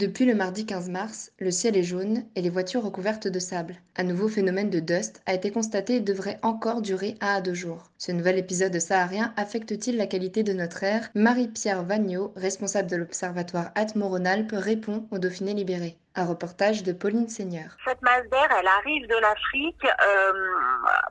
Depuis le mardi 15 mars, le ciel est jaune et les voitures recouvertes de sable. Un nouveau phénomène de dust a été constaté et devrait encore durer un à deux jours. Ce nouvel épisode saharien affecte-t-il la qualité de notre air Marie-Pierre Vagnot, responsable de l'Observatoire Atmo-Rhône-Alpes, répond au Dauphiné libéré. Un reportage de Pauline Seigneur. Cette masse d'air, elle arrive de l'Afrique euh,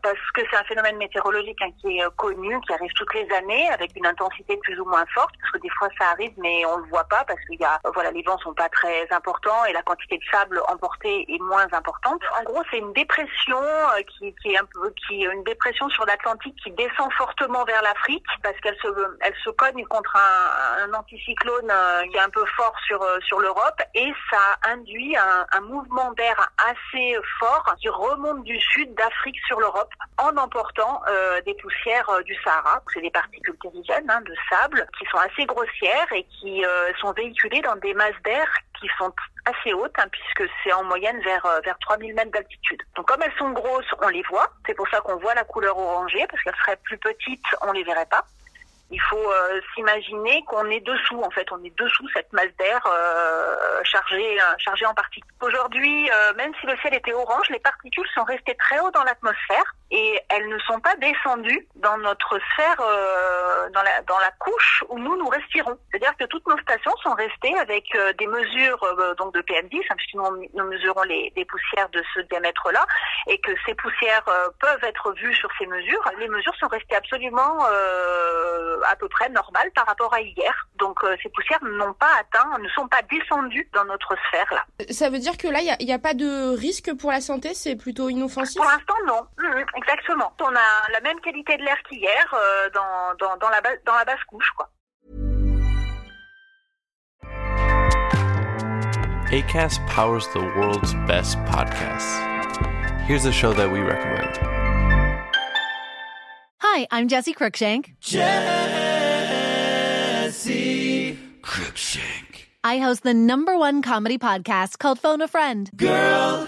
parce que c'est un phénomène météorologique hein, qui est euh, connu, qui arrive toutes les années avec une intensité plus ou moins forte, parce que des fois ça arrive, mais on le voit pas parce qu'il y a, voilà, les vents sont pas très importants et la quantité de sable emporté est moins importante. En gros, c'est une dépression euh, qui, qui, est un peu, qui une dépression sur l'Atlantique qui descend fortement vers l'Afrique parce qu'elle se, elle se cogne contre un, un anticyclone qui est un peu fort sur sur l'Europe et ça induit un, un mouvement d'air assez fort qui remonte du sud d'Afrique sur l'Europe en emportant euh, des poussières euh, du Sahara. C'est des particules terrigènes hein, de sable qui sont assez grossières et qui euh, sont véhiculées dans des masses d'air qui sont assez hautes hein, puisque c'est en moyenne vers vers 3000 mètres d'altitude. Donc comme elles sont grosses, on les voit. C'est pour ça qu'on voit la couleur orangée parce qu'elles seraient plus petites, on les verrait pas. Il faut euh, s'imaginer qu'on est dessous, en fait, on est dessous cette masse d'air euh, chargée, euh, chargée en particules. Aujourd'hui, même si le ciel était orange, les particules sont restées très haut dans l'atmosphère et elles ne sont pas descendues dans notre sphère, euh, dans, la, dans la couche où nous nous respirons. C'est-à-dire que toutes nos stations sont restées avec des mesures donc de PM10, hein, puisque nous, nous mesurons les, les, poussières de ce diamètre-là, et que ces poussières peuvent être vues sur ces mesures. Les mesures sont restées absolument à peu près normal par rapport à hier. Donc euh, ces poussières n'ont pas atteint, ne sont pas descendues dans notre sphère là. Ça veut dire que là, il n'y a, a, pas de risque pour la santé, c'est plutôt inoffensif? Pour l'instant, non. Mmh, exactement. On a la même qualité de l'air qu'hier euh, dans, dans, dans, la dans la basse couche. Quoi. ACAST powers the world's best podcasts. Here's a show that we recommend. Hi, I'm Jesse Cruikshank. Jesse Cruikshank. I host the number one comedy podcast called Phone a Friend. Girl,